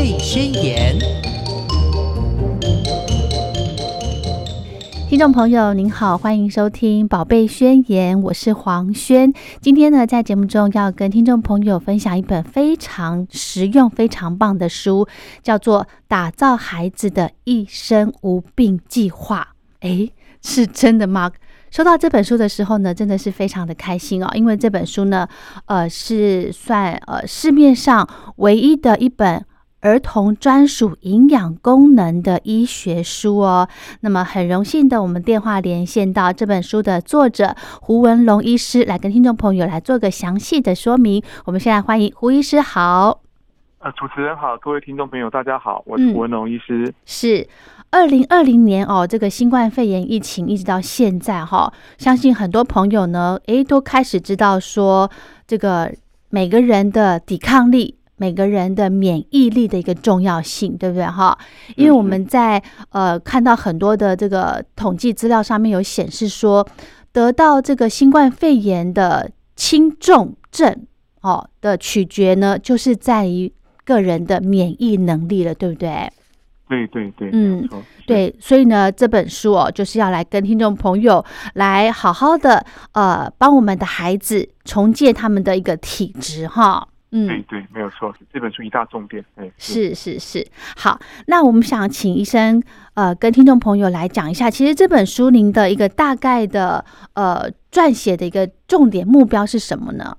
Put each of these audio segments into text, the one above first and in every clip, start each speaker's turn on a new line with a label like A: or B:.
A: 贝宣言》。
B: 听众朋友您好，欢迎收听《宝贝宣言》，我是黄轩。今天呢，在节目中要跟听众朋友分享一本非常实用、非常棒的书，叫做《打造孩子的一生无病计划》。诶，是真的吗？收到这本书的时候呢，真的是非常的开心哦，因为这本书呢，呃，是算呃市面上唯一的一本儿童专属营养功能的医学书哦。那么很荣幸的，我们电话连线到这本书的作者胡文龙医师，来跟听众朋友来做个详细的说明。我们先来欢迎胡医师，好。
C: 呃，主持人好，各位听众朋友，大家好，我是胡文龙医师，
B: 是。二零二零年哦，这个新冠肺炎疫情一直到现在哈，相信很多朋友呢，诶，都开始知道说这个每个人的抵抗力、每个人的免疫力的一个重要性，对不对哈？因为我们在呃看到很多的这个统计资料上面有显示说，得到这个新冠肺炎的轻重症哦的取决呢，就是在于个人的免疫能力了，对不对？
C: 对对对，
B: 嗯，对，所以呢，这本书哦，就是要来跟听众朋友来好好的呃，帮我们的孩子重建他们的一个体质哈。
C: 嗯，对对，没有错，这本书一大重点。哎，
B: 是是是，好，那我们想请医生呃，跟听众朋友来讲一下，其实这本书您的一个大概的呃撰写的一个重点目标是什么呢？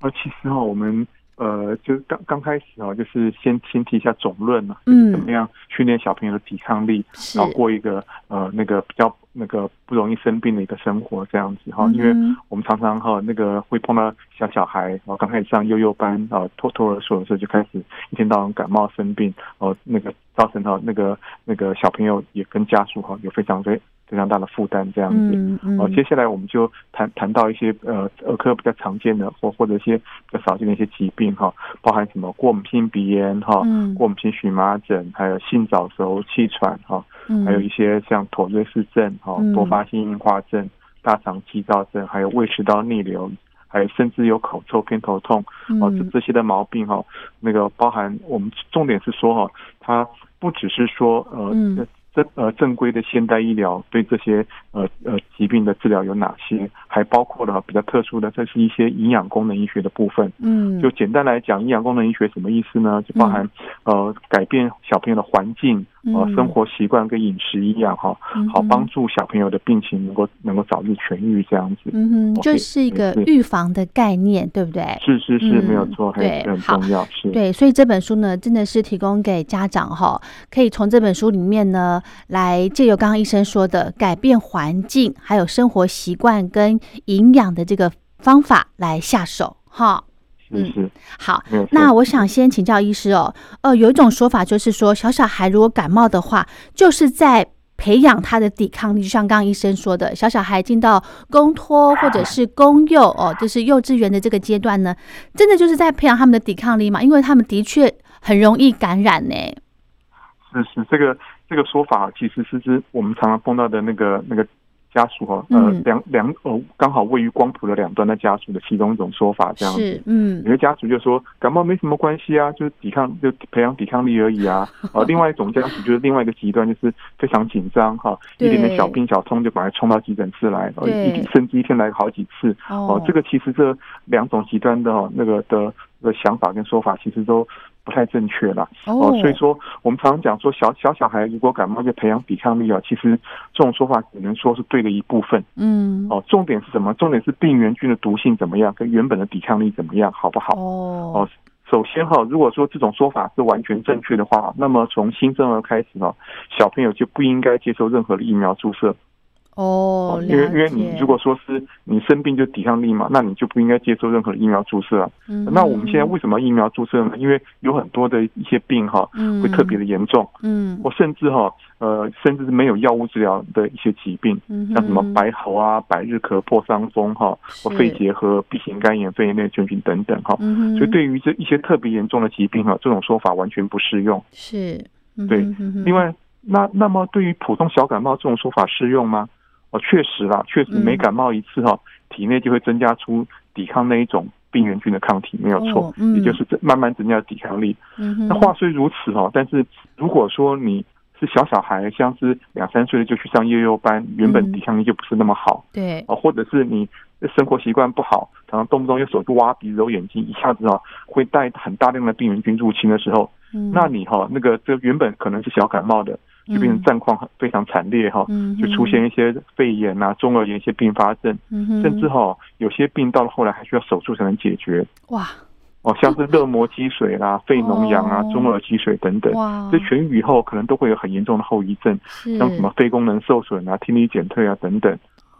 C: 呃，其实哈，我们。呃，就刚刚开始哦，就是先先提一下总论嘛，嗯，怎么样训练小朋友的抵抗力，然后过一个呃那个比较那个不容易生病的一个生活这样子哈，因为我们常常哈那个会碰到小小孩，然后刚开始上幼幼班啊托托儿所的时候就开始一天到晚感冒生病，哦那个造成哈那个那个小朋友也跟家属哈有非常非。非常大的负担，这样子。哦，接下来我们就谈谈到一些呃儿科比较常见的或或者一些比较少见的一些疾病哈，包含什么过敏性鼻炎哈，过敏性荨麻疹，还有性早熟、气喘哈，还有一些像妥瑞氏症哈、多发性硬化症、大肠激躁症，还有胃食道逆流，还有甚至有口臭、偏头痛哦，这这些的毛病哈，那个包含我们重点是说哈，它不只是说呃。正呃正规的现代医疗对这些呃呃疾病的治疗有哪些？还包括了比较特殊的，这是一些营养功能医学的部分。嗯，就简单来讲，营养功能医学什么意思呢？就包含呃改变小朋友的环境、呃生活习惯跟饮食一样哈，好帮助小朋友的病情能够能够早日痊愈这样子。
B: 嗯哼，就是一个预防的概念，对不对？
C: 是是是，没有错，对，很重要。是，
B: 对，所以这本书呢，真的是提供给家长哈，可以从这本书里面呢。来借由刚刚医生说的改变环境，还有生活习惯跟营养的这个方法来下手，哈。
C: 嗯，
B: 好。那我想先请教医师哦，呃，有一种说法就是说，小小孩如果感冒的话，就是在培养他的抵抗力，就像刚刚医生说的，小小孩进到公托或者是公幼哦，就是幼稚园的这个阶段呢，真的就是在培养他们的抵抗力嘛？因为他们的确很容易感染呢。
C: 是是这个。这个说法其实是是我们常常碰到的那个那个家属哈，呃，两两哦，刚好位于光谱的两端的家属的其中一种说法，这样子。嗯，有些家属就说感冒没什么关系啊，就是抵抗就培养抵抗力而已啊。啊，另外一种家属就是另外一个极端，就是非常紧张哈，一点点小病小痛就把它冲到急诊室来，一甚至一天来好几次。哦，这个其实这两种极端的那个的的想法跟说法，其实都。不太正确了哦，所以说我们常常讲说小小小孩如果感冒就培养抵抗力啊，其实这种说法只能说是对的一部分。嗯，哦，重点是什么？重点是病原菌的毒性怎么样，跟原本的抵抗力怎么样，好不好？哦，哦，首先哈，如果说这种说法是完全正确的话，那么从新生儿开始呢，小朋友就不应该接受任何的疫苗注射。
B: 哦，
C: 因为因为你如果说是你生病就抵抗力嘛，那你就不应该接受任何的疫苗注射啊。那我们现在为什么疫苗注射呢？因为有很多的一些病哈，会特别的严重，嗯，我甚至哈，呃，甚至是没有药物治疗的一些疾病，像什么白喉啊、百日咳、破伤风哈，或肺结核、B 型肝炎、肺炎链球菌等等哈。所以对于这一些特别严重的疾病哈，这种说法完全不适用。
B: 是，
C: 对。另外，那那么对于普通小感冒这种说法适用吗？哦，确实啦，确实每感冒一次哈，体内就会增加出抵抗那一种病原菌的抗体，没有错，也就是慢慢增加抵抗力。那话虽如此哦，但是如果说你是小小孩，像是两三岁的就去上幼幼班，原本抵抗力就不是那么好，
B: 对，
C: 或者是你生活习惯不好，常常动不动用手去挖鼻子、揉眼睛，一下子哈会带很大量的病原菌入侵的时候，那你哈那个这原本可能是小感冒的。就变成战况非常惨烈哈，就出现一些肺炎啊、中耳炎一些并发症，甚至哈有些病到了后来还需要手术才能解决。哇！哦，像是热膜积水啦、肺脓疡啊、中耳积水等等，这痊愈以后可能都会有很严重的后遗症，像什么肺功能受损啊、听力减退啊等等。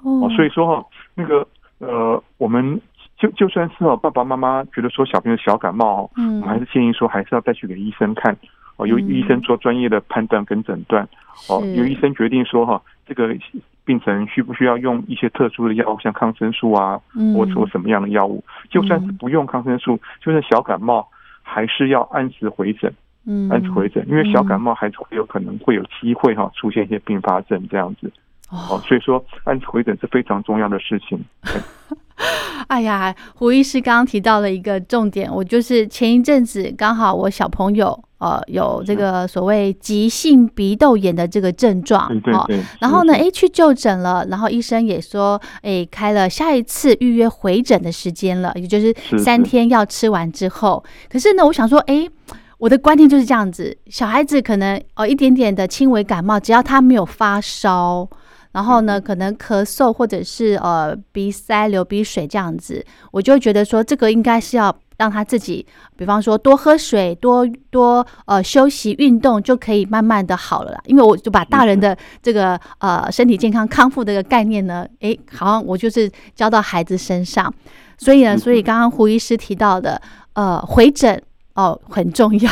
C: 哦，所以说哈，那个呃，我们就就算是哦，爸爸妈妈觉得说小朋友小感冒，嗯，我们还是建议说还是要带去给医生看。哦，由医生做专业的判断跟诊断。哦，由医生决定说哈，这个病程需不需要用一些特殊的药物，像抗生素啊，或者什么样的药物？就算是不用抗生素，就算小感冒，还是要按时回诊。嗯，按时回诊，因为小感冒还是会有可能会有机会哈出现一些并发症这样子。哦，所以说按时回诊是非常重要的事情。
B: 哎呀，胡医师刚刚提到了一个重点，我就是前一阵子刚好我小朋友呃有这个所谓急性鼻窦炎的这个症状，
C: 哦，
B: 然后呢，哎去就诊了，然后医生也说，哎开了下一次预约回诊的时间了，也就是三天要吃完之后。可是呢，我想说，哎，我的观念就是这样子，小孩子可能哦一点点的轻微感冒，只要他没有发烧。然后呢，可能咳嗽或者是呃鼻塞、流鼻水这样子，我就觉得说这个应该是要让他自己，比方说多喝水、多多呃休息、运动就可以慢慢的好了啦。因为我就把大人的这个呃身体健康康复这个概念呢，诶，好像我就是教到孩子身上，所以呢，所以刚刚胡医师提到的呃回诊哦很重要。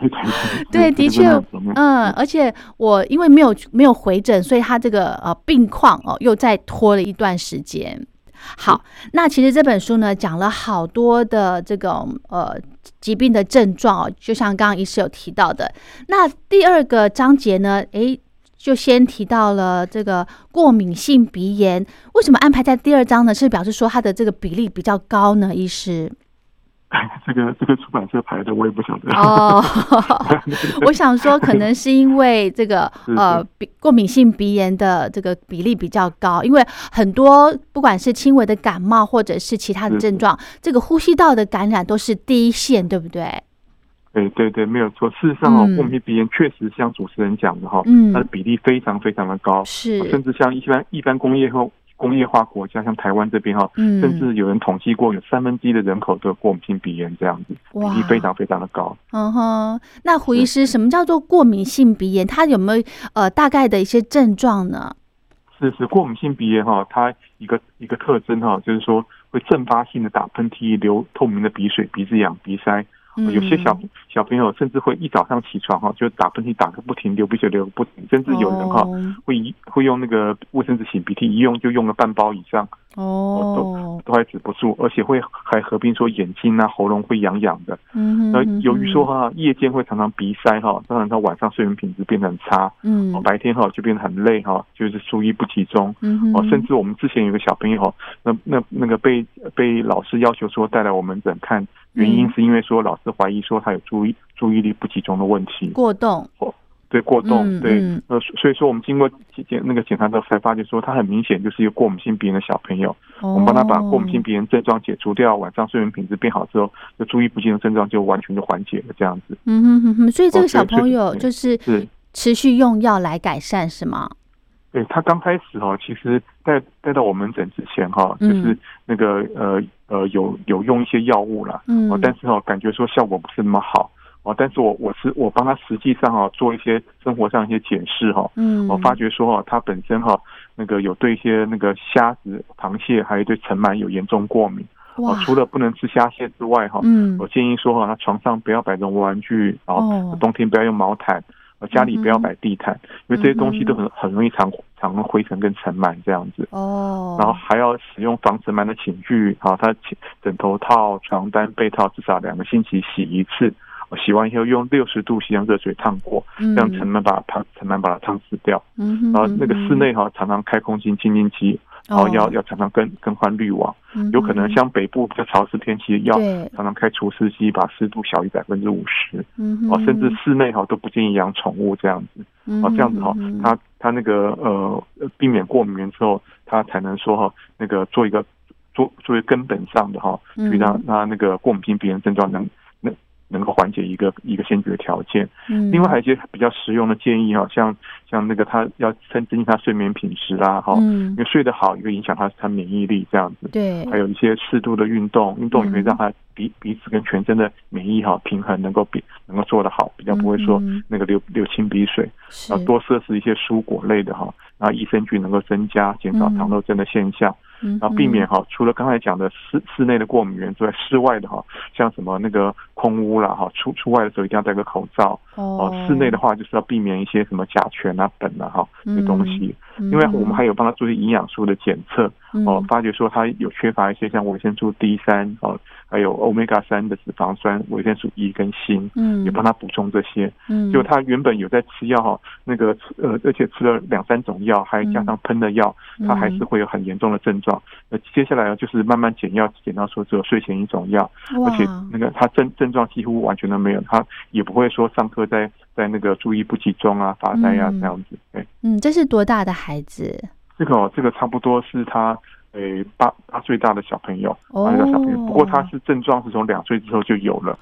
B: 对，的确，嗯，而且我因为没有没有回诊，所以他这个呃病况哦又再拖了一段时间。好，那其实这本书呢讲了好多的这种呃疾病的症状哦，就像刚刚医师有提到的。那第二个章节呢，诶，就先提到了这个过敏性鼻炎，为什么安排在第二章呢？是表示说它的这个比例比较高呢？医师。
C: 这个这个出版社排的我也不晓得哦。
B: 我想说，可能是因为这个呃鼻过敏性鼻炎的这个比例比较高，因为很多不管是轻微的感冒或者是其他的症状，这个呼吸道的感染都是第一线，对不对？
C: 对对对，没有错。事实上哦，过敏性鼻炎确实像主持人讲的哈，嗯，它的比例非常非常的高，
B: 是
C: 甚至像一般一般工业后。工业化国家像台湾这边哈，甚至有人统计过，有三分之一的人口都有过敏性鼻炎这样子，比例非常非常的高。
B: 嗯哼，那胡医师，什么叫做过敏性鼻炎？它有没有呃大概的一些症状呢？
C: 是是，过敏性鼻炎哈，它一个一个特征哈，就是说会阵发性的打喷嚏、流透明的鼻水、鼻子痒、鼻塞。有些小小朋友甚至会一早上起床哈，就打喷嚏打个不停，流鼻血流个不停，甚至有人哈会一会用那个卫生纸擤鼻涕，一用就用了半包以上。哦，都都还止不住，而且会还合并说眼睛啊、喉咙会痒痒的。嗯，那由于说哈，夜间会常常鼻塞哈，当然他晚上睡眠品质变得很差。嗯，白天哈就变得很累哈，就是注意不集中。嗯哦，甚至我们之前有个小朋友，那那那个被被老师要求说带来我们诊看，原因是因为说老师怀疑说他有注意注意力不集中的问题，
B: 过动。
C: 对过动，对，呃，所以说我们经过检那个检查之后，才发现说他很明显就是一个过敏性鼻炎的小朋友。我们帮他把过敏性鼻炎症状解除掉，晚上睡眠品质变好之后，就注意不进的症状就完全就缓解了，这样子。
B: 嗯哼哼哼，所以这个小朋友就是是持续用药来改善是吗？
C: 对他刚开始哈，其实带带到我们诊之前哈，就是那个呃呃有有用一些药物了，嗯，但是哦感觉说效果不是那么好。哦，但是我我是我帮他实际上哈做一些生活上一些检视哈，嗯，我发觉说哈他本身哈那个有对一些那个虾子、螃蟹还有对尘螨有严重过敏，哦，除了不能吃虾蟹之外哈，嗯，我建议说哈他床上不要摆绒玩具，哦，冬天不要用毛毯，家里不要摆地毯，因为这些东西都很很容易藏藏灰尘跟尘螨这样子，哦，然后还要使用防尘螨的寝具，好，他枕头套、床单、被套至少两个星期洗一次。洗完以后用六十度西洋热水烫过，这样才能把它烫，才能把它烫死掉。然后那个室内哈，常常开空气清净机。然后要要常常更更换滤网，有可能像北部比较潮湿天气，要常常开除湿机，把湿度小于百分之五十。哦，甚至室内哈都不建议养宠物这样子。哦，这样子哈，它它那个呃避免过敏之后，它才能说哈那个做一个做作为根本上的哈，去让让那个过敏性鼻炎症状能。能够缓解一个一个先决条件，嗯，另外还有一些比较实用的建议哈，像像那个他要增增进他睡眠品质啦，哈，因为睡得好也会影响他他免疫力这样子，
B: 对，
C: 还有一些适度的运动，运动也会让他鼻鼻子跟全身的免疫哈平衡能够比能够做得好，比较不会说那个流流清鼻水，要多摄食一些蔬果类的哈，然后益生菌能够增加，减少糖尿症的现象。然后避免哈，除了刚才讲的室室内的过敏源之外，室外的哈，像什么那个空屋啦哈，出出外的时候一定要戴个口罩。哦。室内的话就是要避免一些什么甲醛啊、苯啊哈的东西，因为我们还有帮他做一些营养素的检测。哦，发觉说他有缺乏一些像维生素 D 三哦，还有欧米伽三的脂肪酸、维生素 E 跟锌，嗯，也帮他补充这些。嗯。就他原本有在吃药哈，那个呃，而且吃了两三种药，还加上喷的药，他还是会有很严重的症状。那接下来呢，就是慢慢减药，减到说只有睡前一种药，而且那个他症症状几乎完全都没有，他也不会说上课在在那个注意不集中啊、发呆啊这样子。哎，
B: 嗯，这是多大的孩子？
C: 这个这个差不多是他诶八八岁大的小朋友，八岁小朋友。不过他是症状是从两岁之后就有了，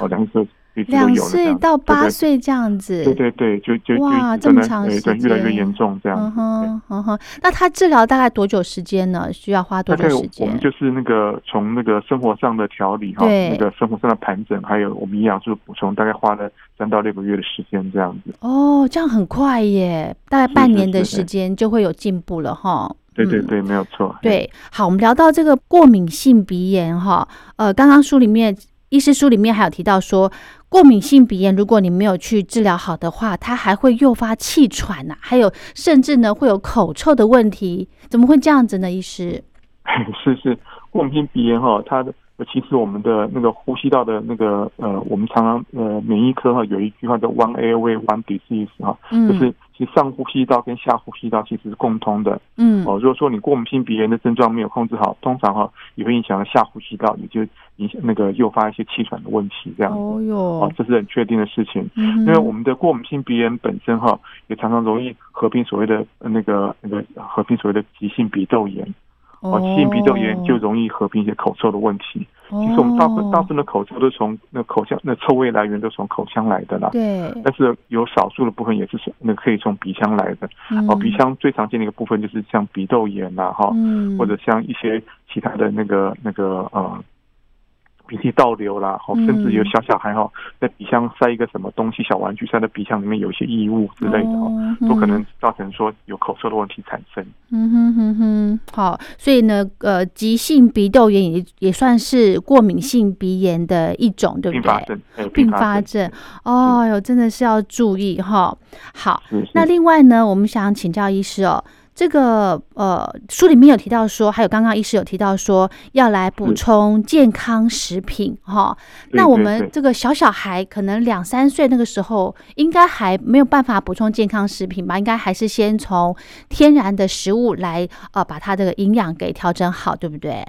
C: 哦，两岁。
B: 两岁到八岁这样子，
C: 对对对，就就
B: 哇，这么长时间，对
C: 越来越严重这样。
B: 嗯哼，嗯哼，那他治疗大概多久时间呢？需要花多久时间？
C: 我们就是那个从那个生活上的调理哈，那个生活上的盘整，还有我们营养素补充，大概花了三到六个月的时间这样子。
B: 哦，这样很快耶，大概半年的时间就会有进步了哈。
C: 对对对，没有错。
B: 对，好，我们聊到这个过敏性鼻炎哈，呃，刚刚书里面。医师书里面还有提到说，过敏性鼻炎，如果你没有去治疗好的话，它还会诱发气喘呐，还有甚至呢会有口臭的问题。怎么会这样子呢？医师？
C: 是是，过敏性鼻炎哈，它的其实我们的那个呼吸道的那个呃，我们常常呃，免疫科哈有一句话叫 “one airway one disease” 哈，就是。其实上呼吸道跟下呼吸道其实是共通的，嗯，哦，如果说你过敏性鼻炎的症状没有控制好，通常哈也会影响到下呼吸道，也就影响那个诱发一些气喘的问题，这样。子，哦哟，哦，这是很确定的事情，因为我们的过敏性鼻炎本身哈也常常容易合并所谓的那个那个合并所谓的急性鼻窦炎。哦，急性鼻窦炎就容易合并一些口臭的问题。其实我们大部分大部分的口臭都从那口腔，那臭味来源都从口腔来的啦。
B: 对。
C: 但是有少数的部分也是从那可以从鼻腔来的。哦，鼻腔最常见的一个部分就是像鼻窦炎呐，哈，或者像一些其他的那个那个呃。鼻涕倒流啦，好，甚至有小小孩哈，在鼻腔塞一个什么东西，小玩具塞在鼻腔里面，有一些异物之类的哦，都可能造成说有口臭的问题产生。
B: 嗯哼哼哼，好，所以呢，呃，急性鼻窦炎也也算是过敏性鼻炎的一种，对不
C: 对？
B: 并发症，哦哟，真的是要注意哈。好，那另外呢，我们想请教医师哦。这个呃，书里面有提到说，还有刚刚医师有提到说，要来补充健康食品哈。那我们这个小小孩可能两三岁那个时候，应该还没有办法补充健康食品吧？应该还是先从天然的食物来呃，把他这个营养给调整好，对不对？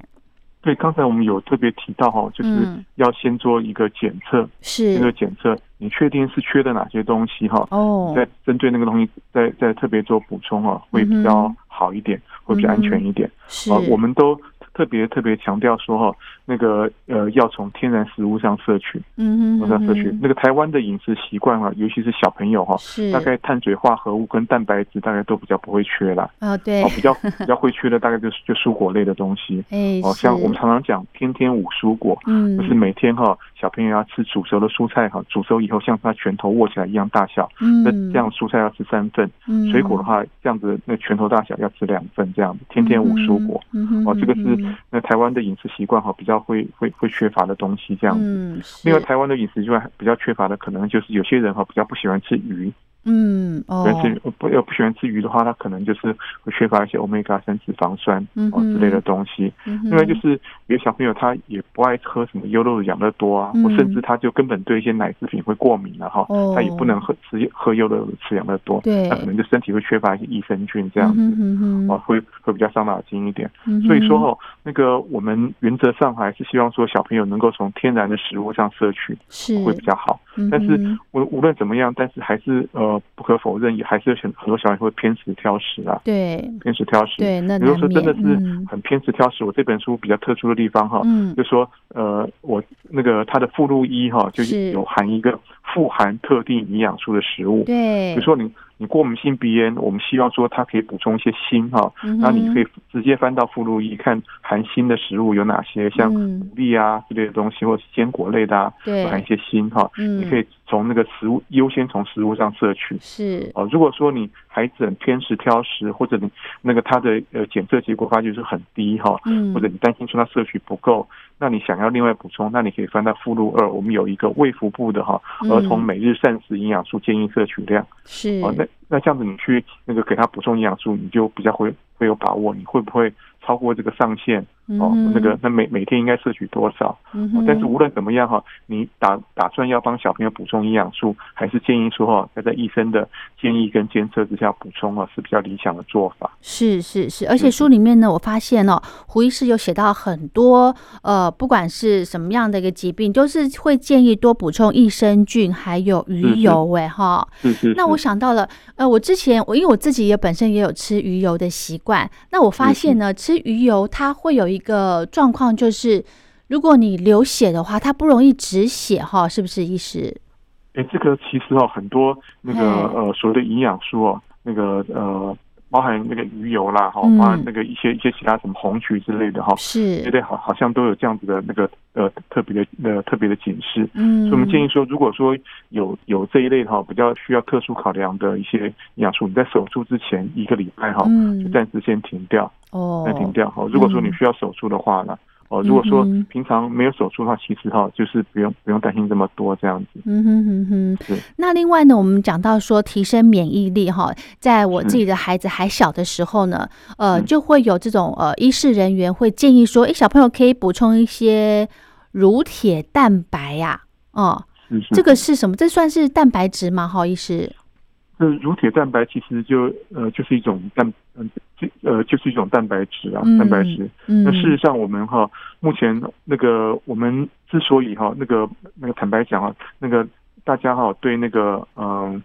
C: 对，刚才我们有特别提到哈，就是要先做一个检测，
B: 是
C: 一个检测，你确定是缺的哪些东西哈？哦，再针对那个东西，再再特别做补充哈，会比较好一点，会比较安全一点。
B: 是，
C: 我们都。特别特别强调说哈，那个呃，要从天然食物上摄取，嗯嗯，上摄取。那个台湾的饮食习惯啊，尤其是小朋友哈，
B: 是
C: 大概碳水化合物跟蛋白质大概都比较不会缺啦。
B: 哦，对，
C: 比较比较会缺的大概就是就蔬果类的东西。
B: 哎，
C: 哦，像我们常常讲天天五蔬果，嗯，就是每天哈，小朋友要吃煮熟的蔬菜哈，煮熟以后像他拳头握起来一样大小，嗯，那这样蔬菜要吃三份，嗯，水果的话这样子那拳头大小要吃两份这样子，天天五蔬果，嗯哦，这个是。那台湾的饮食习惯哈，比较会会会缺乏的东西这样子。另外，台湾的饮食之外比较缺乏的，可能就是有些人哈比较不喜欢吃鱼。
B: 嗯，哦，
C: 吃不要不喜欢吃鱼的话，他可能就是会缺乏一些欧米伽三脂肪酸哦之类的东西。另外就是有小朋友他也不爱喝什么优酪乳、养乐多啊，或甚至他就根本对一些奶制品会过敏了哈，他也不能喝吃喝优酪乳、吃养乐多，那可能就身体会缺乏一些益生菌这样子，哦，会会比较伤脑筋一点。所以说哦，那个我们原则上还是希望说小朋友能够从天然的食物上摄取，
B: 是。
C: 会比较好。但是无无论怎么样，但是还是呃不可否认，也还是有很很多小孩会偏食挑食啊。
B: 对，
C: 偏食挑食。
B: 对，那
C: 如果说真的是很偏食挑食，我这本书比较特殊的地方哈，就说呃，我那个它的附录一哈，就有含一个富含特定营养素的食物。
B: 对，
C: 比如说你。你过敏性鼻炎，我们希望说它可以补充一些锌哈，那你可以直接翻到附录一看含锌的食物有哪些，像牡蛎啊之类的东西，或是坚果类的啊，含一些锌哈，你可以从那个食物优先从食物上摄取。
B: 是
C: 哦，如果说你孩子很偏食挑食，或者你那个他的呃检测结果发觉是很低哈，或者你担心说他摄取不够。那你想要另外补充，那你可以翻到附录二，我们有一个胃腹部的哈儿童每日膳食营养素建议摄取量
B: 是
C: 哦，那那这样子你去那个给他补充营养素，你就比较会会有把握，你会不会？超过这个上限哦，那个那每每天应该摄取多少？但是无论怎么样哈，你打打算要帮小朋友补充营养素，还是建议说哈，在在医生的建议跟监测之下补充啊，是比较理想的做法。
B: 是是是，而且书里面呢，我发现哦，胡医师有写到很多呃，不管是什么样的一个疾病，都是会建议多补充益生菌，还有鱼油哎哈。
C: 是是。
B: 那我想到了，呃，我之前我因为我自己也本身也有吃鱼油的习惯，那我发现呢，吃鱼油它会有一个状况，就是如果你流血的话，它不容易止血哈，是不是医师？
C: 哎，这个其实哦，很多那个呃所谓的营养素哦，那个呃。包含那个鱼油啦，哈，包含那个一些一些其他什么红曲之类的哈，
B: 是，
C: 对对，好，好像都有这样子的那个呃特别的呃特别的警示。
B: 嗯，
C: 所以我们建议说，如果说有有这一类哈比较需要特殊考量的一些营养素，你在手术之前一个礼拜哈，就暂时先停掉，
B: 哦，
C: 那停掉哈。如果说你需要手术的话呢？哦，如果说平常没有手术的话，其实哈就是不用不用担心这么多这样子。
B: 嗯哼哼哼。
C: 是。
B: 那另外呢，我们讲到说提升免疫力哈，在我自己的孩子还小的时候呢，呃，就会有这种呃医事人员会建议说，哎，小朋友可以补充一些乳铁蛋白呀。哦，这个是什么？这算是蛋白质吗？哈，医师。
C: 这乳铁蛋白其实就呃就是一种蛋嗯就呃就是一种蛋白质啊蛋白质。那事实上我们哈目前那个我们之所以哈那个那个坦白讲啊那个大家哈对那个嗯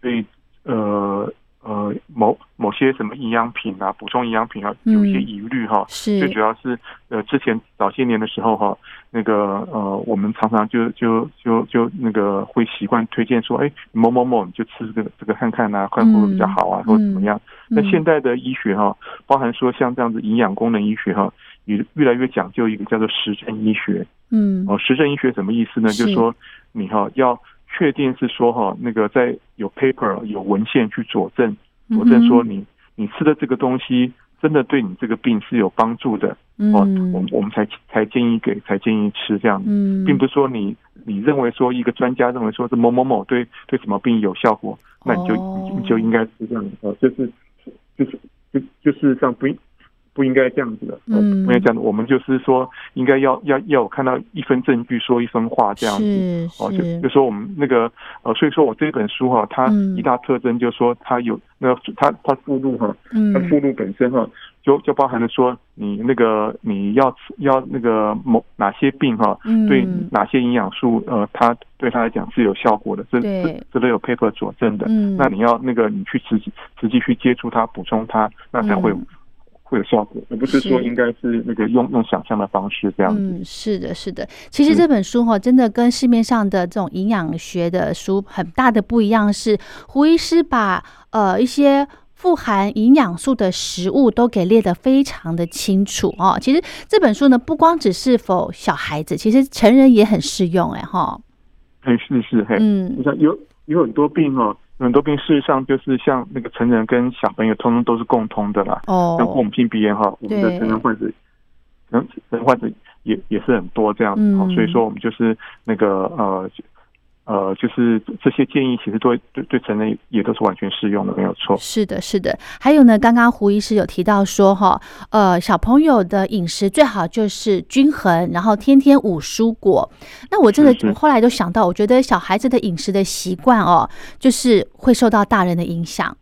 C: 对呃。呃，某某些什么营养品啊，补充营养品啊，有一些疑虑哈。
B: 是。
C: 最主要是呃，之前早些年的时候哈，那个呃，我们常常就就就就那个会习惯推荐说，哎，某某某你就吃这个这个看看啊，看会不会比较好啊，或者怎么样。那现代的医学哈，包含说像这样子营养功能医学哈，也越来越讲究一个叫做实证医学。
B: 嗯。
C: 哦，实证医学什么意思呢？就是说你哈要。确定是说哈，那个在有 paper 有文献去佐证，佐证说你你吃的这个东西真的对你这个病是有帮助的哦，我我们才才建议给才建议吃这样，并不是说你你认为说一个专家认为说是某某某对对什么病有效果，那你就你就应该吃这样哦，就是就是就就是这样不。不应该这样子的，嗯，不应该这样的。我们就是说，应该要要要看到一分证据说一分话这样子，哦，就就说我们那个呃，所以说我这本书哈，它一大特征就是说它有那个它它附录哈，它附录本身哈，就就包含了说你那个你要要那个某哪些病哈，对哪些营养素呃，它对它来讲是有效果的，这这这都有 paper 佐证的。那你要那个你去实际实际去接触它，补充它，那才会。会有效果，而不是说应该是那个用用想象的方式这样子。
B: 嗯，是的，是的。其实这本书哈，真的跟市面上的这种营养学的书很大的不一样，是胡医师把呃一些富含营养素的食物都给列得非常的清楚哦。其实这本书呢，不光只是否小孩子，其实成人也很适用哎哈。
C: 哎，是是嘿，嗯，你看有有很多病哦。很多病事实上就是像那个成人跟小朋友通通都是共通的啦。
B: 哦。
C: 像过敏性鼻炎哈，我们的成人患者，成人患者也也是很多这样子。嗯。所以说我们就是那个呃，呃，就是这些建议，其实对对对成人也都是完全适用的，没有错。
B: 是的，是的。还有呢，刚刚胡医师有提到说，哈，呃，小朋友的饮食最好就是均衡，然后天天五蔬果。那我真的我后来就想到，我觉得小孩子的饮食的习惯哦，就是会受到大人的影响，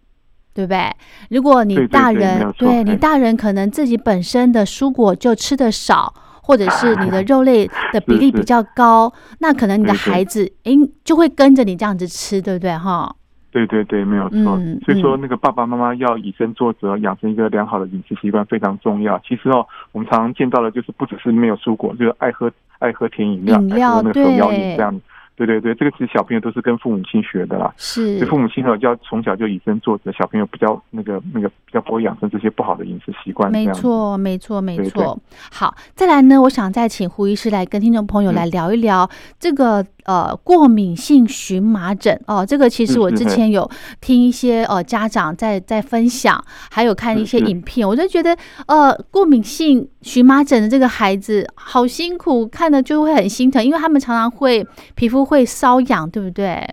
B: 对不对？如果你大人对你大人可能自己本身的蔬果就吃的少。或者是你的肉类的比例比较高，那可能你的孩子哎就会跟着你这样子吃，对不对哈？
C: 对对对，没有错。所以说，那个爸爸妈妈要以身作则，养成一个良好的饮食习惯非常重要。其实哦，我们常常见到的就是不只是没有蔬果，就是爱喝爱喝甜饮料，爱喝那个手摇饮这样。对对对，这个其实小朋友都是跟父母亲学的啦。
B: 是，
C: 所以父母亲呢，就要从小就以身作则，小朋友比较那个那个比较不会养成这些不好的饮食习惯。
B: 没错，没错，没错。好，再来呢，我想再请胡医师来跟听众朋友来聊一聊这个。呃，过敏性荨麻疹哦，这个其实我之前有听一些呃家长在在分享，还有看一些影片，我就觉得呃，过敏性荨麻疹的这个孩子好辛苦，看的就会很心疼，因为他们常常会皮肤会瘙痒，对不对？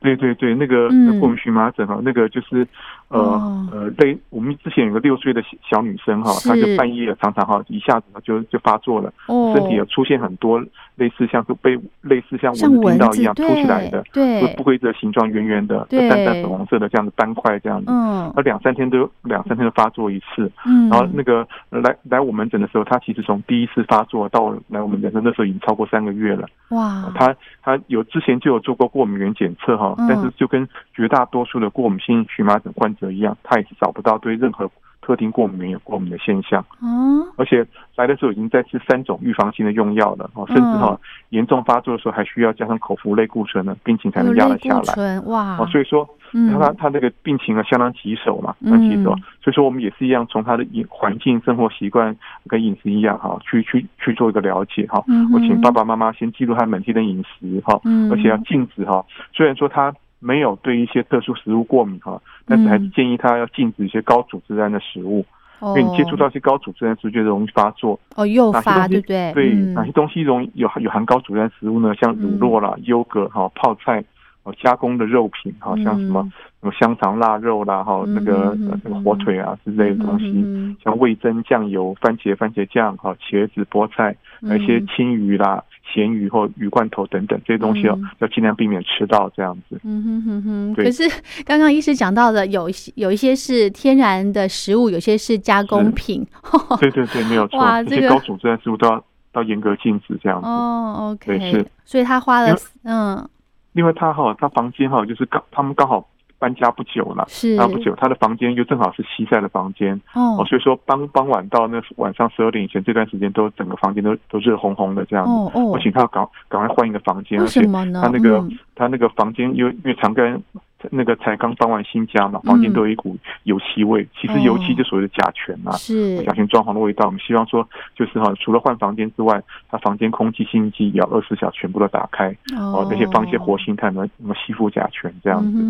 C: 对对对，那个过敏荨麻疹哈，那个就是呃呃，类我们之前有个六岁的小女生哈，她就半夜常常哈一下子就就发作了，身体有出现很多类似像是被类似像蚊子叮到一样凸起来的，
B: 对，
C: 不规则形状圆圆的，淡淡粉红色的这样的斑块这样子，嗯，两三天都两三天就发作一次，嗯，然后那个来来我们诊的时候，她其实从第一次发作到来我们诊的那时候已经超过三个月了，哇，她她有之前就有做过过敏原检测哈。但是就跟绝大多数的过敏性荨麻疹患者一样，他也是找不到对任何特定过敏原有过敏的现象。哦，而且来的时候已经在吃三种预防性的用药了，哦，甚至哈严重发作的时候还需要加上口服类固醇呢，病情才能压得下来。哇，哦，所以说。他他他那个病情啊相当棘手嘛，很棘手，所以说我们也是一样，从他的饮环境、生活习惯跟饮食一样哈，去去去做一个了解哈。我请爸爸妈妈先记录他每天的饮食哈，而且要禁止哈。虽然说他没有对一些特殊食物过敏哈，但是还是建议他要禁止一些高组织胺的食物，因为你接触到一些高组织胺是觉得容易发作
B: 哦，诱发对不对？
C: 对，哪些东西容易有有含高组织胺食物呢？像乳酪啦、优格哈、泡菜。哦，加工的肉品，好像什么什么香肠、腊肉啦，哈，那个那个火腿啊之类的东西，像味增、酱油、番茄、番茄酱，哈，茄子、菠菜，那些青鱼啦、咸鱼或鱼罐头等等这些东西哦，要尽量避免吃到这样子。嗯哼
B: 哼哼。可是刚刚医师讲到的，有有一些是天然的食物，有些是加工品。
C: 对对对，没有错。这些高组织的食物都要要严格禁止这样子。
B: 哦
C: ，OK。对，是。
B: 所以他花了嗯。
C: 因为他哈，他房间哈，就是刚他们刚好搬家不久了，
B: 是
C: 搬不久，他的房间又正好是西晒的房间哦，所以说傍傍晚到那晚上十二点以前这段时间，都整个房间都都热烘烘的这样子。哦哦，我请他赶赶快换一个房间，
B: 而且他
C: 那个他那个房间因为因为常跟。那个才刚搬完新家嘛，房间都有一股油漆味。其实油漆就所谓的甲醛嘛，
B: 是
C: 甲醛装潢的味道。我们希望说，就是哈，除了换房间之外，它房间空气清新机也要二十四小时全部都打开哦，那些放一些活性炭，什么吸附甲醛这样子。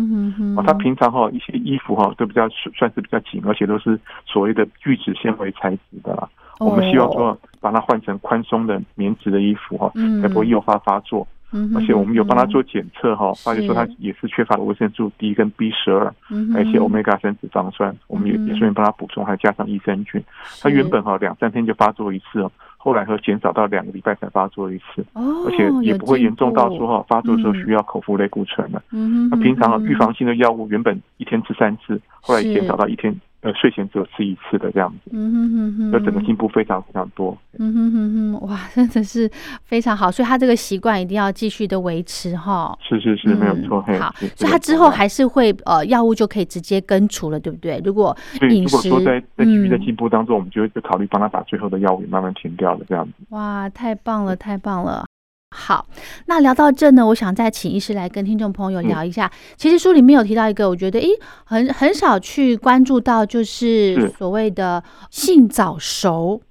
C: 哦，他平常哈一些衣服哈都比较算是比较紧，而且都是所谓的聚酯纤维材质的啦。我们希望说把它换成宽松的棉质的衣服哈，才不会诱发发作。而且我们有帮他做检测哈，发现说他也是缺乏维生素 D 跟 B 十二，还有一些 Omega 三脂肪酸，我们也也顺便帮他补充，还加上益生菌。他原本哈两三天就发作一次哦，后来和减少到两个礼拜才发作一次，而且也不会严重到说哈发作的时候需要口服类固醇了。那平常预防性的药物原本一天吃三次，后来减少到一天。呃，睡前只有吃一次的这样子，嗯哼哼哼，那整个进步非常非常多。
B: 嗯哼哼哼，哇，真的是非常好，所以他这个习惯一定要继续的维持哈。
C: 是是是，没有错。
B: 好，所以他之后还是会呃，药物就可以直接根除了，对不对？如果饮食，
C: 如果说在在继续在进步当中，我们就会考虑帮他把最后的药物慢慢停掉了，这样子。
B: 哇，太棒了，太棒了。好，那聊到这呢，我想再请医师来跟听众朋友聊一下。其实书里面有提到一个，我觉得诶，很很少去关注到，就是所谓的性早熟。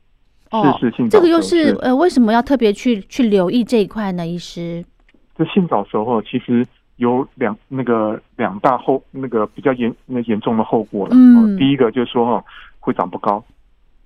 C: 哦，是是性
B: 这个又是呃，为什么要特别去去留意这一块呢？医师，
C: 这性早熟哦，其实有两那个两大后那个比较严那严重的后果了。嗯，第一个就是说哈，会长不高。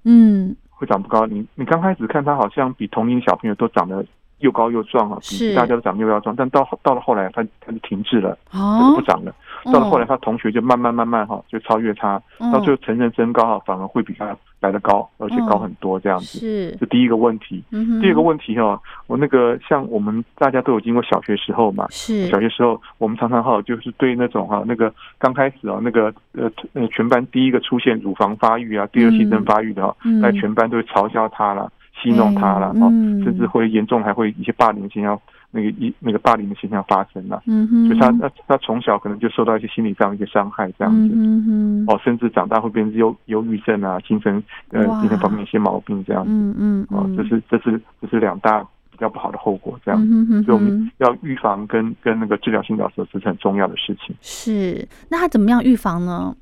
C: 嗯，会长不高。你你刚开始看他好像比同龄小朋友都长得。又高又壮啊，
B: 比
C: 大家都长又要壮，但到到了后来，他他就停滞了，哦，不长了。到了后来，他同学就慢慢慢慢哈，就超越他，到最后成人身高哈，反而会比他来的高，而且高很多这样子。
B: 是，
C: 这第一个问题。第二个问题哈，我那个像我们大家都有经过小学时候嘛，
B: 是。
C: 小学时候，我们常常哈就是对那种哈那个刚开始啊那个呃呃全班第一个出现乳房发育啊，第二性征发育的哈，在全班都会嘲笑他了。戏弄他了，哦，甚至会严重还会一些霸凌现象，那个一那个霸凌的现象发生了，嗯哼，所以他他他从小可能就受到一些心理上一些伤害，这样子，嗯哼，哦，甚至长大会变成忧忧郁症啊，精神呃精神方面一些毛病这样子，嗯嗯，哦，这是这是这是两大比较不好的后果，这样，嗯哼所以我们要预防跟跟那个治疗性早熟是很重要的事情。
B: 是，那他怎么样预防呢？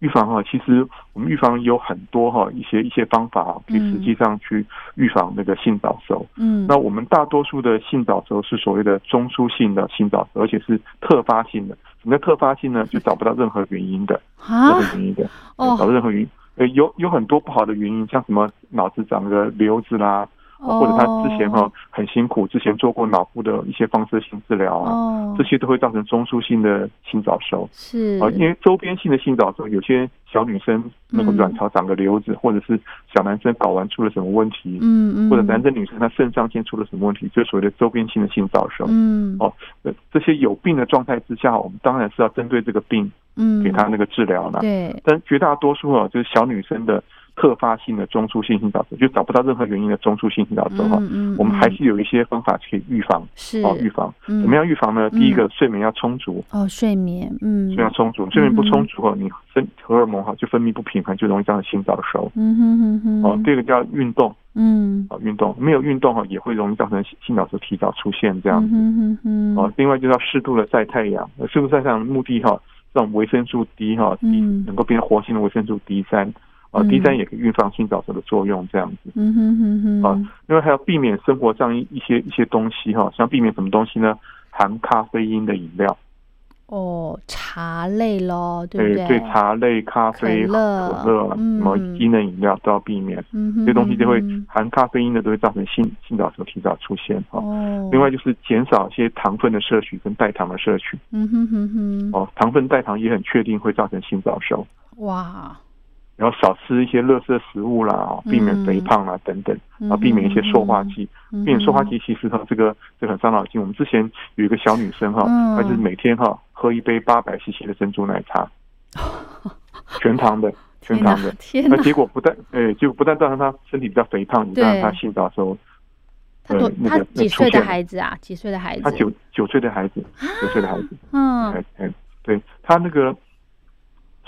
C: 预防哈，其实我们预防有很多哈一些一些方法可以实际上去预防那个性早熟。嗯，那我们大多数的性早熟是所谓的中枢性的性早熟，而且是特发性的。什么叫特发性呢？就找不到任何原因的，任何原因的，找不到任何原因。呃，有有很多不好的原因，像什么脑子长个瘤子啦。或者他之前哈很辛苦，之前做过脑部的一些放射性治疗啊，这些都会造成中枢性的性早熟。
B: 是
C: 啊，因为周边性的性早熟，有些小女生那个卵巢长个瘤子，或者是小男生睾丸出了什么问题，嗯嗯，或者男生女生他肾上腺出了什么问题，就所谓的周边性的性早熟。嗯，哦，这些有病的状态之下，我们当然是要针对这个病，嗯，给他那个治疗了。
B: 对，
C: 但绝大多数啊，就是小女生的。特发性的中枢性性早熟，就找不到任何原因的中枢性性早熟哈，我们还是有一些方法可以预防，
B: 是。
C: 哦，预防。怎么样预防呢？第一个，睡眠要充足。
B: 哦，睡眠，嗯，
C: 睡眠充足，睡眠不充足哈，你分荷尔蒙哈就分泌不平衡，就容易造成心早熟。嗯哼哼哼。哦，第二个叫运动，嗯，哦，运动。没有运动哈，也会容易造成心早熟提早出现这样。子。嗯哼哼。哦，另外就是要适度的晒太阳，适度晒太阳的目的哈，让维生素 D 哈嗯。能够变成活性的维生素 D 三。啊，D 三也可以预防性早熟的作用，这样子。嗯哼哼哼。啊，另外还要避免生活上一一些一些东西哈，像避免什么东西呢？含咖啡因的饮料。
B: 哦，茶类咯，对不对？
C: 对，茶类、咖啡、可乐、什么机能饮料都要避免。嗯哼。这东西就会含咖啡因的，都会造成性性早熟提早出现哈。哦。另外就是减少一些糖分的摄取跟代糖的摄取。嗯哼哼哼。哦，糖分、代糖也很确定会造成性早熟。哇。然后少吃一些垃圾食物啦，避免肥胖啦等等，啊，避免一些塑化剂。避免塑化剂其实它，这个这很伤脑筋。我们之前有一个小女生哈，她就是每天哈喝一杯八百 CC 的珍珠奶茶，全糖的，全糖的。那结果不但诶，就不但造成她身体比较肥胖，也让她性早熟。
B: 他多他几岁的孩子啊？几岁的孩子？
C: 他九九岁的孩子，九岁的孩子。嗯，哎，对他那个。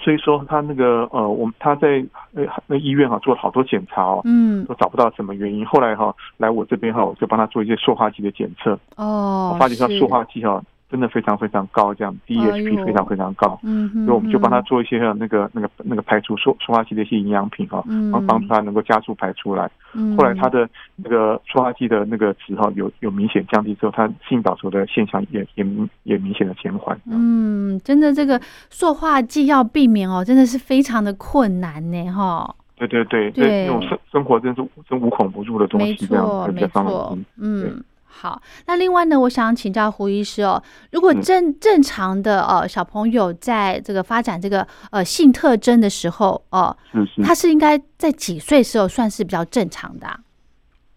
C: 所以说他那个呃，我们他在呃那医院哈做了好多检查哦，嗯，都找不到什么原因。后来哈来我这边哈，我就帮他做一些塑化剂的检测哦，我发觉他塑化剂哈。真的非常非常高，这样 DHP 非常非常高，嗯所以我们就帮他做一些那个那个那个排除塑塑化剂的一些营养品哈，帮帮助他能够加速排出来。后来他的那个塑化剂的那个值哈有有明显降低之后，他性早熟的现象也也也明显的减缓。
B: 嗯，真的这个塑化剂要避免哦，真的是非常的困难呢哈。
C: 对对对，对，那种生生活真是真无孔不入的东西，这样
B: 没错，嗯。好，那另外呢，我想请教胡医师哦，如果正正常的呃小朋友在这个发展这个呃性特征的时候哦，他是应该在几岁时候算是比较正常的？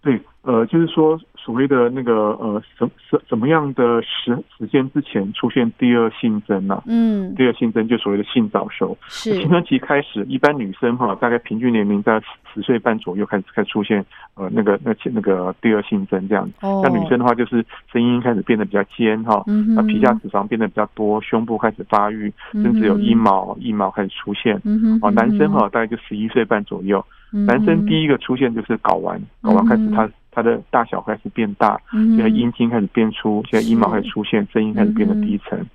C: 对，呃，就是说。所谓的那个呃，什什什么样的时时间之前出现第二性征呢？嗯，第二性征就所谓的性早熟。
B: 是
C: 青春期开始，一般女生哈，大概平均年龄在十岁半左右开始开始出现呃那个那那个第二性征这样子。那女生的话，就是声音开始变得比较尖哈，那皮下脂肪变得比较多，胸部开始发育，甚至有阴毛阴毛开始出现。嗯哦，男生哈大概就十一岁半左右，男生第一个出现就是睾丸，睾丸开始他。它的大小开始变大，现在阴茎开始变粗，现在阴毛开始出现，声音开始变得低沉。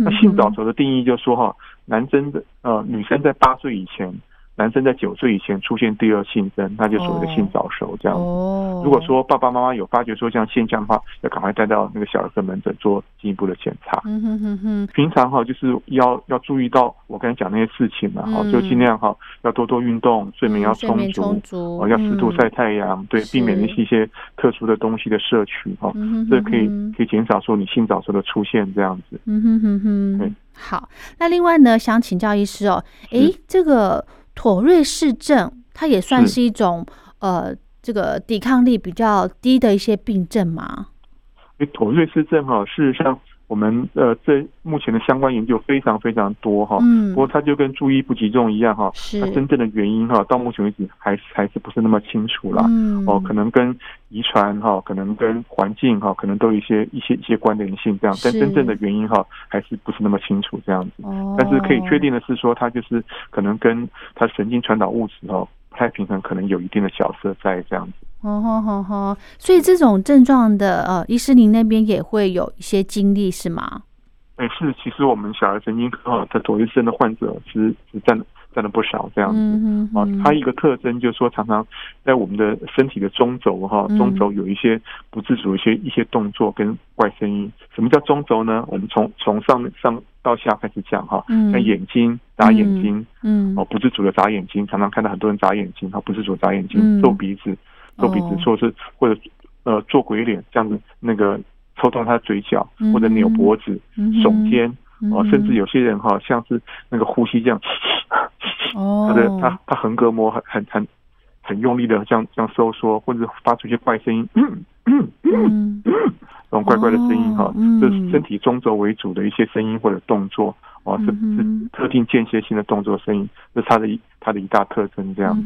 C: 那性早熟的定义就是说哈，男生的呃女生在八岁以前男生在九岁以前出现第二性征，那就所谓的性早熟这样子。如果说爸爸妈妈有发觉说这样现象的话，要赶快带到那个小儿科门诊做进一步的检查。嗯哼哼哼。平常哈就是要要注意到我刚才讲那些事情嘛，哈，就尽量哈要多多运动，睡眠要充足，哦，要适度晒太阳，对，避免那些一些特殊的东西的摄取哈，这可以可以减少说你性早熟的出现这样子。嗯哼哼
B: 哼。对。好，那另外呢，想请教医师哦，诶，这个妥瑞氏症，它也算是一种呃，这个抵抗力比较低的一些病症吗？
C: 诶，妥瑞氏症哈，事实上。我们呃，这目前的相关研究非常非常多哈，嗯，不过它就跟注意不集中一样哈，是。它真正的原因哈，到目前为止还还是不是那么清楚啦，嗯，哦，可能跟遗传哈，可能跟环境哈，可能都有一些一些一些关联性这样，但真正的原因哈，还是不是那么清楚这样子，哦，但是可以确定的是说，它就是可能跟它神经传导物质哦不太平衡，可能有一定的角色在这样子。哦
B: 吼吼吼！所以这种症状的呃，医师您那边也会有一些经历是吗？
C: 哎，是，其实我们小儿神经科的妥瑞症的患者是是占占了不少这样子。嗯嗯。啊，它一个特征就是说，常常在我们的身体的中轴哈，中轴有一些不自主一些一些动作跟怪声音。什么叫中轴呢？我们从从上上到下开始讲哈。嗯。像眼睛眨眼睛，嗯，哦，不自主的眨眼睛，常常看到很多人眨眼睛，哈，不自主眨眼睛，皱鼻子。皱鼻子，或者是或者呃做鬼脸这样子，那个抽动他的嘴角，或者扭脖子、耸肩，哦，甚至有些人哈，像是那个呼吸这样，哦，他的他他横膈膜很很很很用力的这样这样收缩，或者发出一些怪声音，嗯。嗯。嗯，这种怪怪的声音哈，就是身体中轴为主的一些声音或者动作，哦，是是特定间歇性的动作声音，这是它的一它的一大特征这样。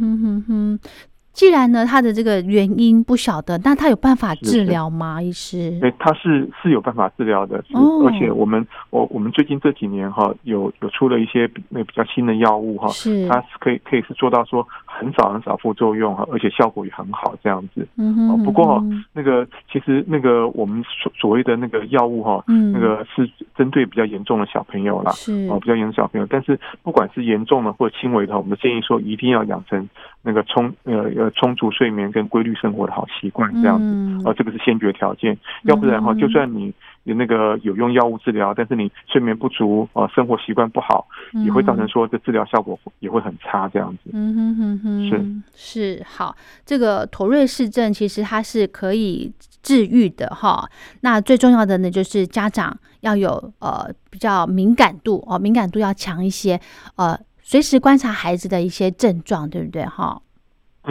B: 既然呢，他的这个原因不晓得，那他有办法治疗吗？医师？
C: 对，他是是有办法治疗的，而且我们我我们最近这几年哈，有有出了一些那比较新的药物哈，是它是可以可以是做到说很少很少副作用哈，而且效果也很好这样子。嗯哼。不过那个其实那个我们所所谓的那个药物哈，嗯，那个是针对比较严重的小朋友啦，是哦，比较严重小朋友。但是不管是严重的或者轻微的，我们建议说一定要养成那个充呃呃。充足睡眠跟规律生活的好习惯，这样子，哦，这个是先决条件。要不然哈，就算你有那个有用药物治疗，但是你睡眠不足，呃，生活习惯不好，也会造成说这治疗效果也会很差，这样子。嗯哼哼
B: 哼，是是好。这个妥瑞氏症其实它是可以治愈的哈。那最重要的呢，就是家长要有呃比较敏感度哦，敏感度要强一些，呃，随时观察孩子的一些症状，对不对哈？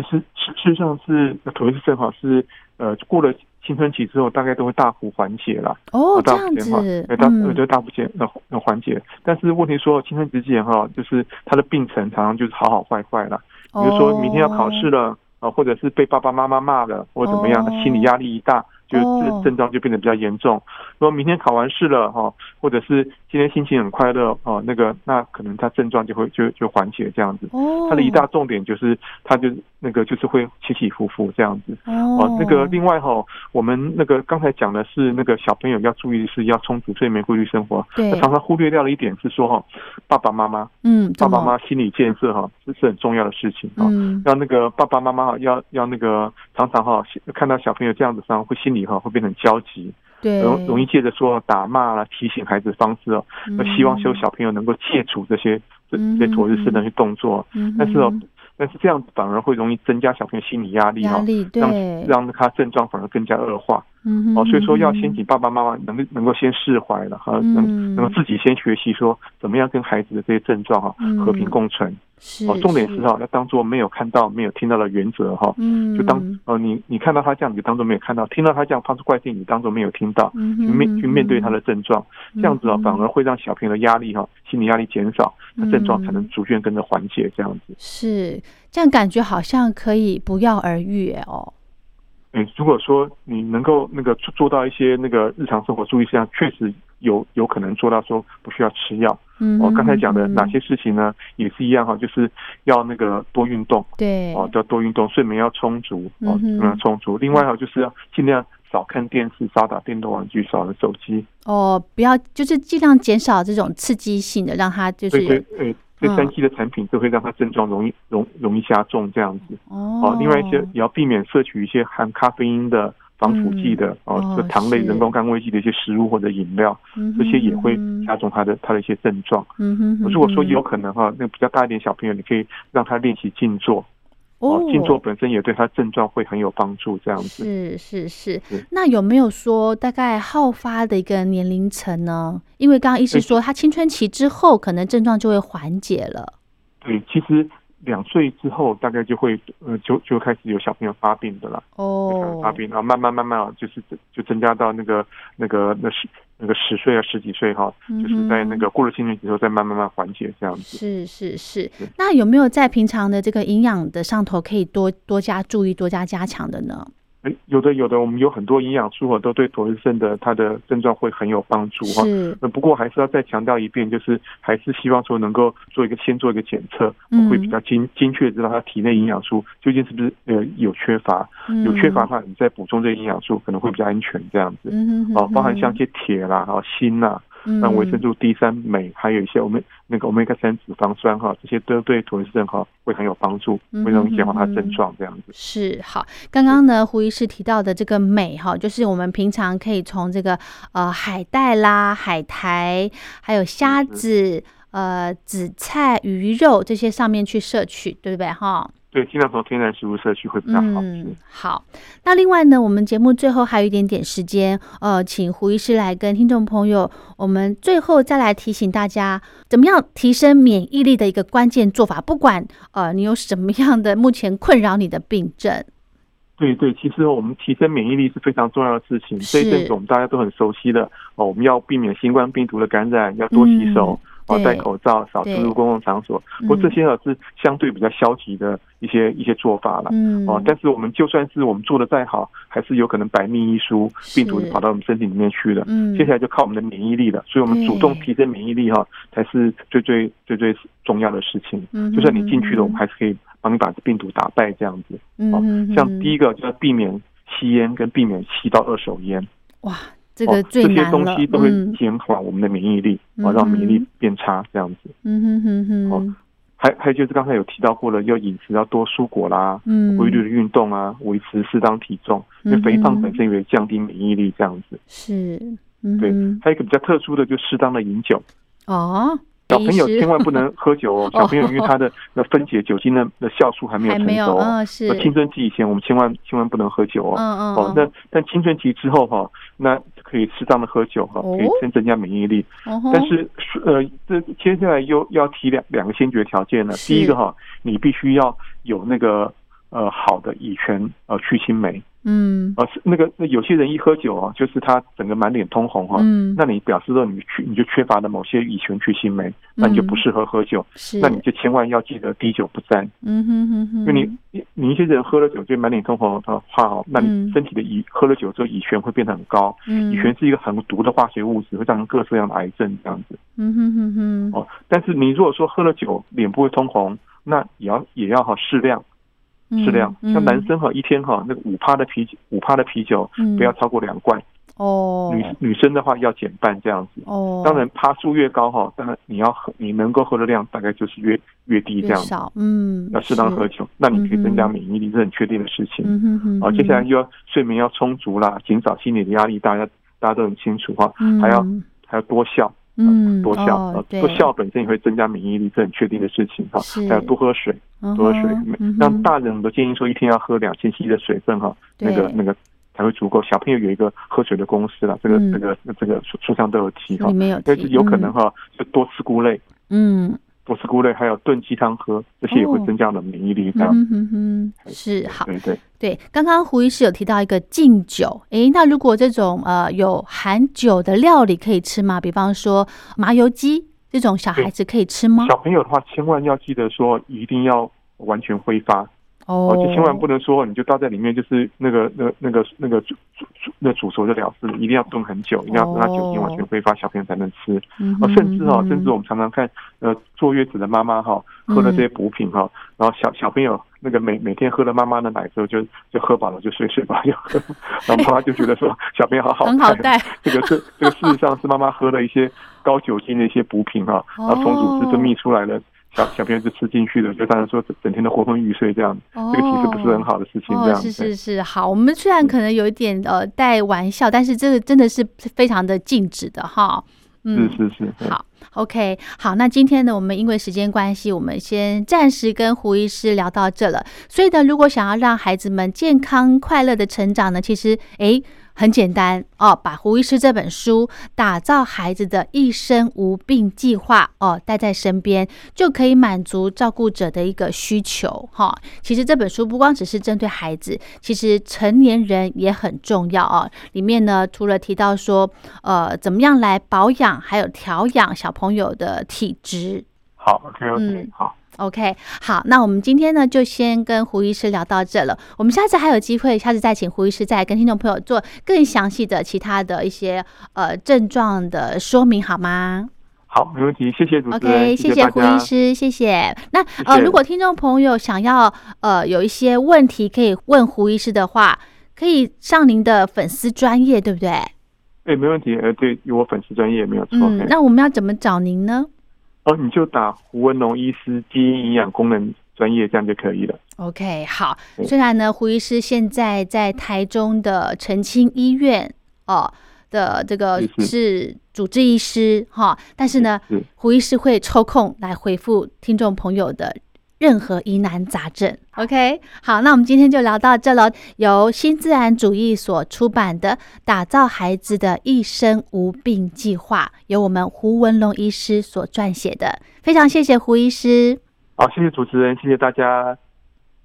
C: 是事实上是头一次正好是呃过了青春期之后大概都会大幅缓解了
B: 哦这样子，
C: 大我觉得大幅减呃呃缓解，但是问题说青春期之前哈就是他的病程常常就是好好坏坏了，比如说明天要考试了啊，或者是被爸爸妈妈骂了或者怎么样，心理压力一大。就症症状就变得比较严重。如果明天考完试了哈，或者是今天心情很快乐哦，那个那可能他症状就会就就缓解这样子。哦，他的一大重点就是他就那个就是会起起伏伏这样子。哦，那个另外哈，我们那个刚才讲的是那个小朋友要注意是要充足睡眠、规律生活。对，常常忽略掉的一点是说哈，爸爸妈妈，嗯，爸爸妈妈心理建设哈，这是很重要的事情啊。嗯，让那个爸爸妈妈要要那个常常哈看到小朋友这样子上会心里。以后会变成焦急，对，容容易借着说打骂啦、提醒孩子的方式哦，那希望说小朋友能够戒除这些这些妥日式的一些动作，但是哦。但是这样反而会容易增加小朋友心理压力哈，让让他症状反而更加恶化。嗯，哦，所以说要先请爸爸妈妈能能够先释怀了哈，能能够自己先学习说怎么样跟孩子的这些症状哈和平共存。是哦，重点是哈要当做没有看到、没有听到的原则哈。嗯，就当呃你你看到他这样，你就当做没有看到；听到他这样发出怪声，你当做没有听到。嗯，去面去面对他的症状，这样子啊反而会让小朋友的压力哈心理压力减少，那症状才能逐渐跟着缓解。这样子
B: 是。这样感觉好像可以不药而愈哦。
C: 哎，如果说你能够那个做到一些那个日常生活注意事项，确实有有可能做到说不需要吃药。嗯，我刚才讲的哪些事情呢？也是一样哈，就是要那个多运动。
B: 对，
C: 哦，要多运动，睡眠要充足，哦，要充足。另外哈，就是要尽量少看电视，少打电动玩具，少玩手机。
B: 哦，不要，就是尽量减少这种刺激性的，让他就是。
C: 对对，所以三期的产品都会让它症状容易容容易加重这样子。哦，另外一些也要避免摄取一些含咖啡因的。防腐剂的哦，这糖类、人工甘味剂的一些食物或者饮料，这些也会加重他的他的一些症状。嗯哼，如果说有可能哈，那比较大一点小朋友，你可以让他练习静坐。哦，静坐本身也对他症状会很有帮助。这样子
B: 是是是。那有没有说大概好发的一个年龄层呢？因为刚刚医师说，他青春期之后可能症状就会缓解了。
C: 对，其实。两岁之后，大概就会呃，就就开始有小朋友发病的了。哦，发病，然后慢慢慢慢啊就是就增加到那个那个那十那个十岁啊十几岁哈，就是在那个过了青春期之后，再慢慢慢缓解这样子。
B: 是是是。那有没有在平常的这个营养的上头可以多多加注意、多加加强的呢？
C: 有的有的，我们有很多营养素啊，都对妥瑞症的它的症状会很有帮助哈。那不过还是要再强调一遍，就是还是希望说能够做一个先做一个检测，会比较精精确知道他体内营养素究竟是不是呃有缺乏。有缺乏的话，你再补充这些营养素可能会比较安全这样子。哦，包含像一些铁啦、然后锌啦、那维生素 D 三、镁，还有一些我们那个 omega 三脂肪酸哈，这些都对妥瑞症哈会很有帮助，会容易减缓它症状这样子。
B: 是好，刚刚呢胡医师提到的这个镁哈，就是我们平常可以从这个呃海带啦、海苔，还有虾子、呃紫菜、鱼肉这些上面去摄取，对不对哈？
C: 对，尽量从天然食物摄取会比较好。
B: 嗯，好。那另外呢，我们节目最后还有一点点时间，呃，请胡医师来跟听众朋友，我们最后再来提醒大家，怎么样提升免疫力的一个关键做法。不管呃你有什么样的目前困扰你的病症。
C: 对对，其实我们提升免疫力是非常重要的事情。这一阵子我们大家都很熟悉的哦，我们要避免新冠病毒的感染，要多洗手。哦，戴口罩，少出入公共场所。不过这些呢是相对比较消极的一些一些做法了。嗯，哦，但是我们就算是我们做的再好，还是有可能百密一疏，病毒跑到我们身体里面去了。嗯，接下来就靠我们的免疫力了。所以，我们主动提升免疫力哈，才是最最最最重要的事情。嗯，就算你进去了，我们还是可以帮你把病毒打败这样子。嗯，像第一个就要避免吸烟，跟避免吸到二手烟。
B: 哇。这个这
C: 些东西都会减缓我们的免疫力，啊，让免疫力变差这样子。嗯哼哼哼。哦，还还有就是刚才有提到过了，要饮食要多蔬果啦，嗯，规律的运动啊，维持适当体重，因为肥胖本身也会降低免疫力这样子。
B: 是，
C: 对。还有一个比较特殊的，就适当的饮酒。哦。小朋友千万不能 喝酒哦！小朋友因为他的 那分解酒精的的酵素还没有成熟哦。
B: 是。
C: 青春期以前我们千万千万不能喝酒哦。嗯嗯。哦，那但青春期之后哈，那可以适当的喝酒哈，可以先增加免疫力。哦。但是呃，这接下来又要提两两个先决条件了。第一个哈，你必须要有那个呃好的乙醛呃去青酶。嗯，啊，是那个那有些人一喝酒啊，就是他整个满脸通红哈，嗯，那你表示说你缺你就缺乏了某些乙醛去腥酶，那你就不适合喝酒，是，那你就千万要记得滴酒不沾，嗯哼哼哼，因为你你你一些人喝了酒就满脸通红的话哦，那你身体的乙喝了酒之后乙醛会变得很高，嗯，乙醛是一个很毒的化学物质，会造成各式各样的癌症这样子，嗯哼哼哼，哦，但是你如果说喝了酒脸不会通红，那也要也要好适量。适量，像男生哈，一天哈那个五趴的啤酒，五趴的啤酒不要超过两罐。哦，女女生的话要减半这样子。哦，当然趴数越高哈，当然你要喝，你能够喝的量大概就是越越低这样子。嗯，要适当喝酒，那你可以增加免疫力，是很确定的事情。嗯嗯嗯。好，接下来又要睡眠要充足啦，减少心理的压力，大家大家都很清楚哈。还要还要多笑。嗯，多笑，多笑本身也会增加免疫力，这很确定的事情哈。还有多喝水，多喝水。让大人都建议说，一天要喝两千 c 的水分哈，那个那个才会足够。小朋友有一个喝水的公式了，这个这个这个书上都有提哈。但是有可能哈，就多吃菇类。嗯。多吃菇类，还有炖鸡汤喝，这些也会增加我们免疫力。这样，
B: 是好。
C: 对对
B: 对，刚刚胡医师有提到一个禁酒，诶，那如果这种呃有含酒的料理可以吃吗？比方说麻油鸡这种，小孩子可以吃吗？
C: 小朋友的话，千万要记得说，一定要完全挥发。哦，就千万不能说你就倒在里面，就是那个、那、那个、那个煮煮煮那煮熟就了事，一定要炖很久，一定要让它酒精完全挥发，小朋友才能吃。哦，甚至哈，甚至我们常常看，呃，坐月子的妈妈哈，喝了这些补品哈，然后小小朋友那个每每天喝了妈妈的奶之后，就就喝饱了就睡睡吧就喝，然后妈妈就觉得说 小朋友好好
B: 很好带。
C: 这个是这个事实上是妈妈喝了一些高酒精的一些补品哈，然后从乳汁分泌出来的。小小朋友就吃进去的，就大家说整天都昏昏欲睡这样，这个其实不是很好的事情。这样
B: 是是是，好，我们虽然可能有一点呃带玩笑，但是这个真的是非常的禁止的哈。
C: 嗯是是是，
B: 好，OK，好，那今天呢，我们因为时间关系，我们先暂时跟胡医师聊到这了。所以呢，如果想要让孩子们健康快乐的成长呢，其实，哎。很简单哦，把胡医师这本书《打造孩子的一生无病计划》哦带在身边，就可以满足照顾者的一个需求哈。其实这本书不光只是针对孩子，其实成年人也很重要哦。里面呢，除了提到说，呃，怎么样来保养，还有调养小朋友的体质。
C: 好，OK OK，好。
B: OK，好，那我们今天呢就先跟胡医师聊到这了。我们下次还有机会，下次再请胡医师再跟听众朋友做更详细的其他的一些呃症状的说明，好吗？
C: 好，没问题，谢谢主持
B: 人，OK，谢谢胡医师，谢谢。那呃，如果听众朋友想要呃有一些问题可以问胡医师的话，可以上您的粉丝专业，对不对？
C: 哎，没问题，呃，对，有我粉丝专业没有错。嗯，
B: 那我们要怎么找您呢？
C: 哦，你就打胡文龙医师基因营养功能专业，这样就可以了。
B: OK，好。虽然呢，胡医师现在在台中的澄清医院哦的这个是主治医师哈，但是呢，胡医师会抽空来回复听众朋友的。任何疑难杂症，OK，好，那我们今天就聊到这了。由新自然主义所出版的《打造孩子的一生无病计划》，由我们胡文龙医师所撰写的。非常谢谢胡医师。
C: 好，谢谢主持人，谢谢大家。